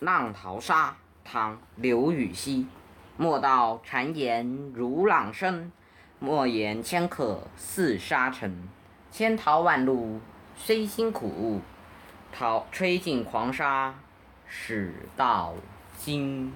浪淘沙·唐·刘禹锡莫道谗言如浪深，莫言迁客似沙沉。千淘万漉虽辛苦，淘吹尽狂沙始到金。